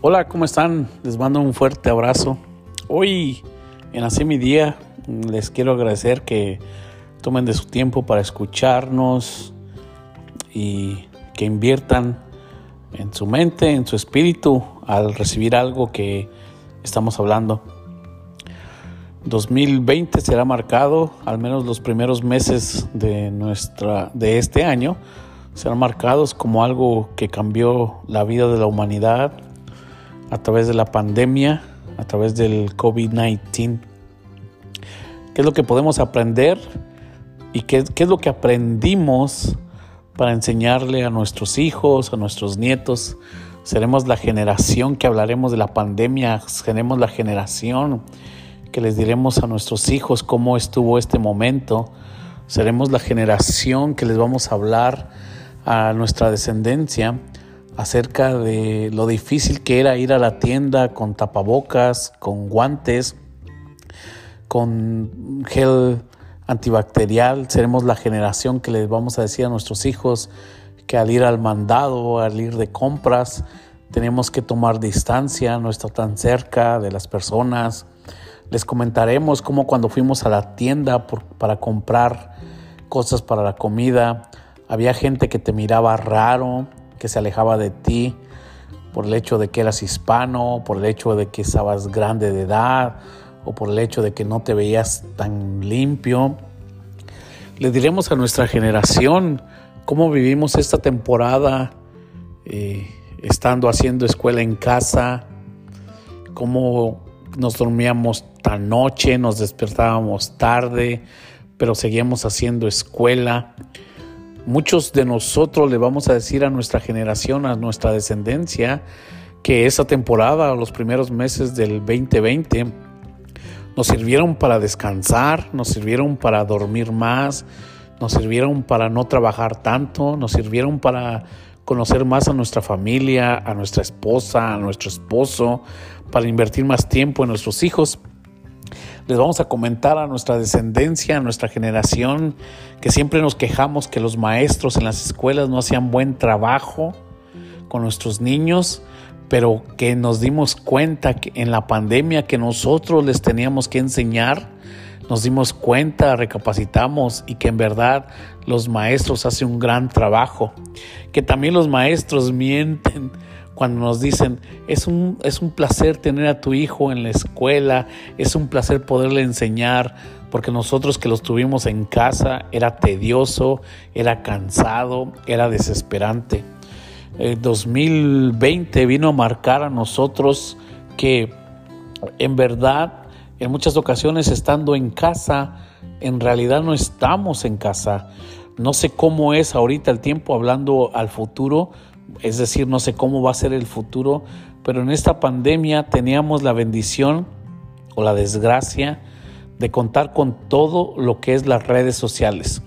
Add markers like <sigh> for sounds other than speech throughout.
Hola, ¿cómo están? Les mando un fuerte abrazo. Hoy, en Así mi Día, les quiero agradecer que tomen de su tiempo para escucharnos y que inviertan en su mente, en su espíritu, al recibir algo que estamos hablando. 2020 será marcado, al menos los primeros meses de, nuestra, de este año, serán marcados como algo que cambió la vida de la humanidad, a través de la pandemia, a través del COVID-19. ¿Qué es lo que podemos aprender y qué, qué, es lo que aprendimos para enseñarle a nuestros hijos, a nuestros nietos? Seremos la generación que hablaremos de la pandemia, seremos la generación que les diremos a nuestros hijos cómo estuvo este momento, seremos la generación que les vamos a hablar a nuestra descendencia acerca de lo difícil que era ir a la tienda con tapabocas, con guantes, con gel antibacterial. Seremos la generación que les vamos a decir a nuestros hijos que al ir al mandado, al ir de compras, tenemos que tomar distancia, no estar tan cerca de las personas. Les comentaremos cómo cuando fuimos a la tienda para comprar cosas para la comida, había gente que te miraba raro, que se alejaba de ti por el hecho de que eras hispano, por el hecho de que estabas grande de edad o por el hecho de que no te veías tan limpio. Le diremos a nuestra generación cómo vivimos esta temporada eh, estando haciendo escuela en casa, cómo nos dormíamos tan noche, nos despertábamos tarde, pero seguíamos haciendo escuela. Muchos de nosotros le vamos a decir a nuestra generación, a nuestra descendencia, que esa temporada, los primeros meses del 2020, nos sirvieron para descansar, nos sirvieron para dormir más, nos sirvieron para no trabajar tanto, nos sirvieron para conocer más a nuestra familia, a nuestra esposa, a nuestro esposo, para invertir más tiempo en nuestros hijos les vamos a comentar a nuestra descendencia, a nuestra generación, que siempre nos quejamos que los maestros en las escuelas no hacían buen trabajo con nuestros niños, pero que nos dimos cuenta que en la pandemia que nosotros les teníamos que enseñar, nos dimos cuenta, recapacitamos y que en verdad los maestros hacen un gran trabajo, que también los maestros mienten cuando nos dicen, es un, es un placer tener a tu hijo en la escuela, es un placer poderle enseñar, porque nosotros que los tuvimos en casa era tedioso, era cansado, era desesperante. El 2020 vino a marcar a nosotros que en verdad, en muchas ocasiones estando en casa, en realidad no estamos en casa. No sé cómo es ahorita el tiempo hablando al futuro, es decir, no sé cómo va a ser el futuro, pero en esta pandemia teníamos la bendición o la desgracia de contar con todo lo que es las redes sociales.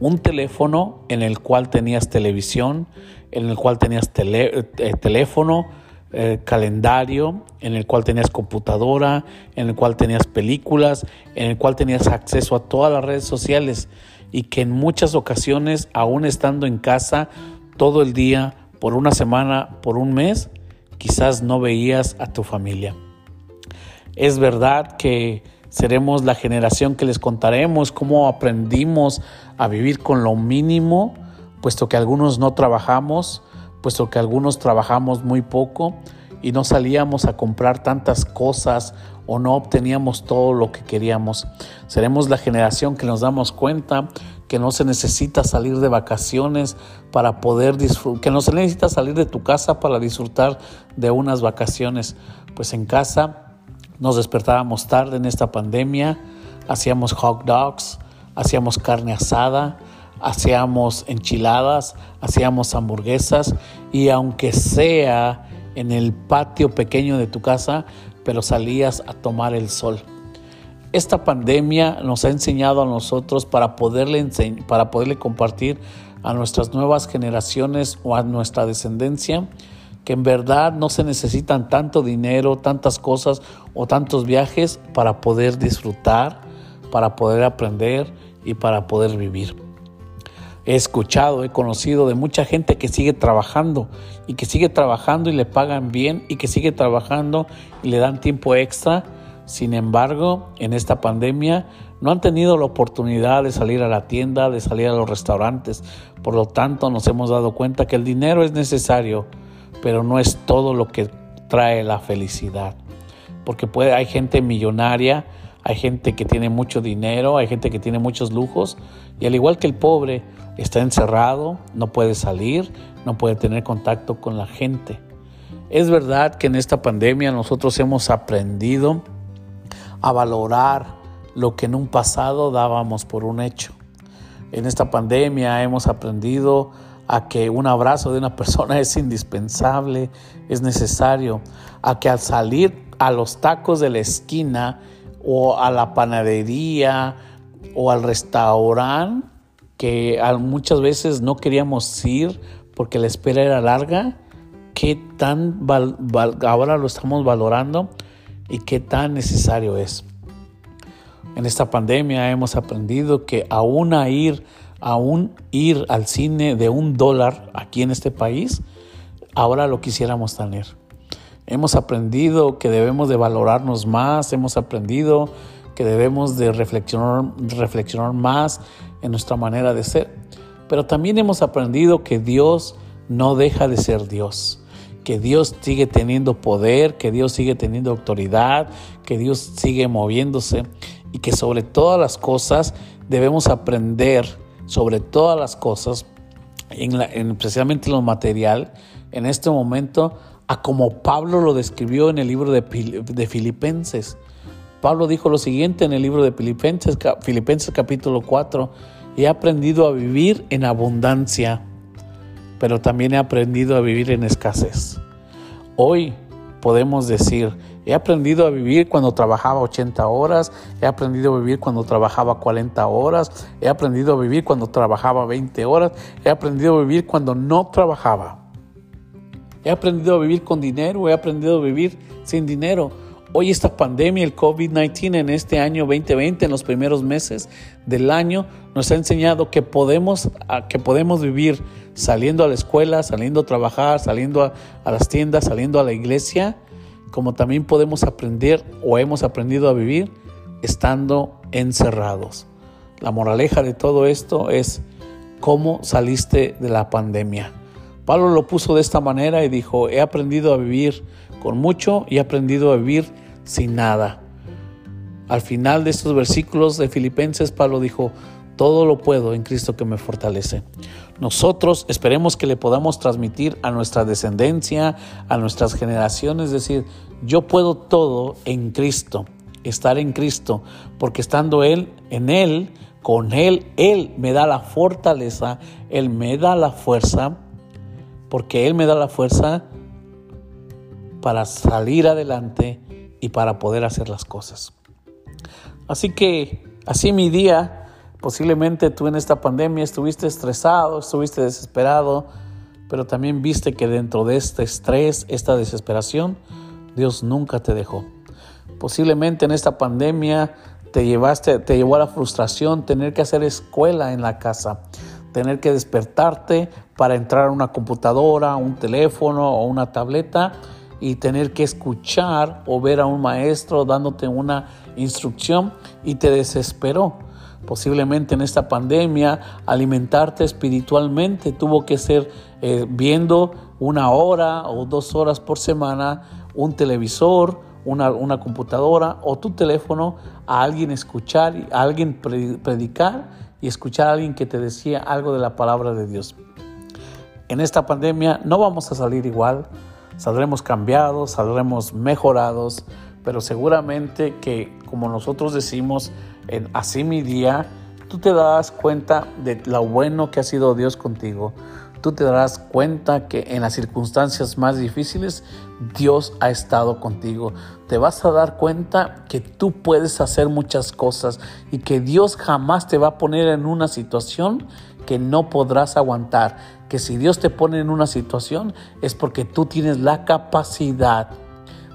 Un teléfono en el cual tenías televisión, en el cual tenías eh, teléfono, eh, calendario, en el cual tenías computadora, en el cual tenías películas, en el cual tenías acceso a todas las redes sociales y que en muchas ocasiones, aún estando en casa todo el día, por una semana, por un mes, quizás no veías a tu familia. Es verdad que seremos la generación que les contaremos cómo aprendimos a vivir con lo mínimo, puesto que algunos no trabajamos, puesto que algunos trabajamos muy poco y no salíamos a comprar tantas cosas o no obteníamos todo lo que queríamos. Seremos la generación que nos damos cuenta que no se necesita salir de vacaciones para poder disfrutar, que no se necesita salir de tu casa para disfrutar de unas vacaciones. Pues en casa nos despertábamos tarde en esta pandemia, hacíamos hot dogs, hacíamos carne asada, hacíamos enchiladas, hacíamos hamburguesas y aunque sea en el patio pequeño de tu casa, pero salías a tomar el sol. Esta pandemia nos ha enseñado a nosotros para poderle, para poderle compartir a nuestras nuevas generaciones o a nuestra descendencia que en verdad no se necesitan tanto dinero, tantas cosas o tantos viajes para poder disfrutar, para poder aprender y para poder vivir. he escuchado, he conocido de mucha gente que sigue trabajando y que sigue trabajando y le pagan bien y que sigue trabajando y le dan tiempo extra. Sin embargo, en esta pandemia no han tenido la oportunidad de salir a la tienda, de salir a los restaurantes. Por lo tanto, nos hemos dado cuenta que el dinero es necesario, pero no es todo lo que trae la felicidad. Porque hay gente millonaria, hay gente que tiene mucho dinero, hay gente que tiene muchos lujos, y al igual que el pobre, está encerrado, no puede salir, no puede tener contacto con la gente. Es verdad que en esta pandemia nosotros hemos aprendido a valorar lo que en un pasado dábamos por un hecho. En esta pandemia hemos aprendido a que un abrazo de una <laughs> persona es indispensable, es necesario, a que al salir a los tacos de la esquina o a la panadería o al restaurante, que muchas veces no queríamos ir porque la espera era larga, qué tan ahora lo estamos valorando y qué tan necesario es. En esta pandemia hemos aprendido que aún a ir, aún ir al cine de un dólar aquí en este país, ahora lo quisiéramos tener. Hemos aprendido que debemos de valorarnos más, hemos aprendido que debemos de reflexionar, reflexionar más en nuestra manera de ser. Pero también hemos aprendido que Dios no deja de ser Dios, que Dios sigue teniendo poder, que Dios sigue teniendo autoridad, que Dios sigue moviéndose y que sobre todas las cosas debemos aprender, sobre todas las cosas, en, especialmente en lo material, en este momento, a como Pablo lo describió en el libro de, de Filipenses. Pablo dijo lo siguiente en el libro de Filipenses, Filipenses capítulo 4, he aprendido a vivir en abundancia, pero también he aprendido a vivir en escasez. Hoy podemos decir, he aprendido a vivir cuando trabajaba 80 horas, he aprendido a vivir cuando trabajaba 40 horas, he aprendido a vivir cuando trabajaba 20 horas, he aprendido a vivir cuando no trabajaba. He aprendido a vivir con dinero, he aprendido a vivir sin dinero. Hoy esta pandemia, el COVID-19 en este año 2020, en los primeros meses del año, nos ha enseñado que podemos, que podemos vivir saliendo a la escuela, saliendo a trabajar, saliendo a, las tiendas, saliendo a la iglesia, como también podemos aprender o hemos aprendido a vivir estando encerrados. La moraleja de todo esto es cómo saliste de la pandemia. Pablo lo puso de esta manera y dijo, he aprendido a vivir con mucho y he aprendido a vivir sin nada. Al final de estos versículos de Filipenses, Pablo dijo, todo lo puedo en Cristo que me fortalece. Nosotros esperemos que le podamos transmitir a nuestra descendencia, a nuestras generaciones, es decir, yo puedo todo en Cristo, estar en Cristo, porque estando Él, en Él, con Él, Él me da la fortaleza, Él me da la fuerza porque Él me da la fuerza para salir adelante y para poder hacer las cosas. Así que así mi día, posiblemente tú en esta pandemia estuviste estresado, estuviste desesperado, pero también viste que dentro de este estrés, esta desesperación, Dios nunca te dejó. Posiblemente en esta pandemia te llevaste, te llevó a la frustración tener que hacer escuela en la casa tener que despertarte para entrar a una computadora, un teléfono o una tableta y tener que escuchar o ver a un maestro dándote una instrucción y te desesperó. Posiblemente en esta pandemia alimentarte espiritualmente tuvo que ser eh, viendo una hora o dos horas por semana un televisor, una, una computadora o tu teléfono, a alguien escuchar, a alguien predicar y escuchar a alguien que te decía algo de la palabra de Dios. En esta pandemia no vamos a salir igual, saldremos cambiados, saldremos mejorados, pero seguramente que como nosotros decimos en Así mi día, tú te das cuenta de lo bueno que ha sido Dios contigo. Tú te darás cuenta que en las circunstancias más difíciles Dios ha estado contigo. Te vas a dar cuenta que tú puedes hacer muchas cosas y que Dios jamás te va a poner en una situación que no podrás aguantar. Que si Dios te pone en una situación es porque tú tienes la capacidad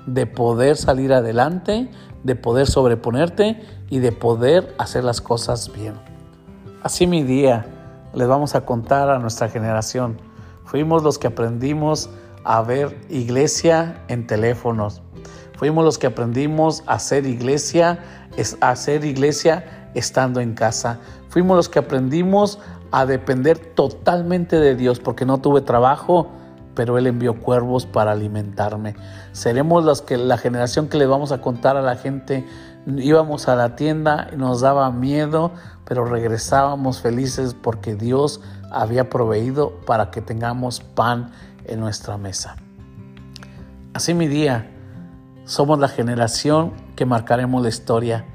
de poder salir adelante, de poder sobreponerte y de poder hacer las cosas bien. Así mi día les vamos a contar a nuestra generación. Fuimos los que aprendimos a ver iglesia en teléfonos. Fuimos los que aprendimos a hacer iglesia, a hacer iglesia estando en casa. Fuimos los que aprendimos a depender totalmente de Dios porque no tuve trabajo, pero Él envió cuervos para alimentarme. Seremos los que, la generación que le vamos a contar a la gente, íbamos a la tienda nos daba miedo, pero regresábamos felices porque Dios había proveído para que tengamos pan en nuestra mesa. Así mi día, somos la generación que marcaremos la historia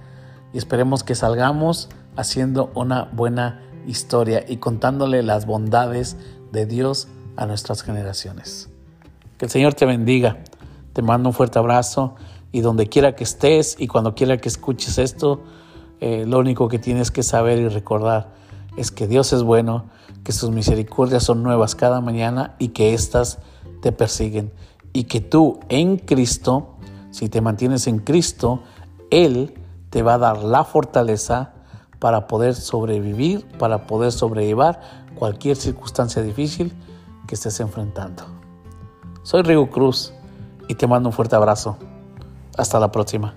y esperemos que salgamos haciendo una buena historia y contándole las bondades de Dios a nuestras generaciones. Que el Señor te bendiga. Te mando un fuerte abrazo y donde quiera que estés y cuando quiera que escuches esto, eh, lo único que tienes que saber y recordar es que Dios es bueno, que sus misericordias son nuevas cada mañana y que éstas te persiguen. Y que tú en Cristo, si te mantienes en Cristo, Él te va a dar la fortaleza para poder sobrevivir, para poder sobrellevar cualquier circunstancia difícil que estés enfrentando. Soy Rigo Cruz y te mando un fuerte abrazo. Hasta la próxima.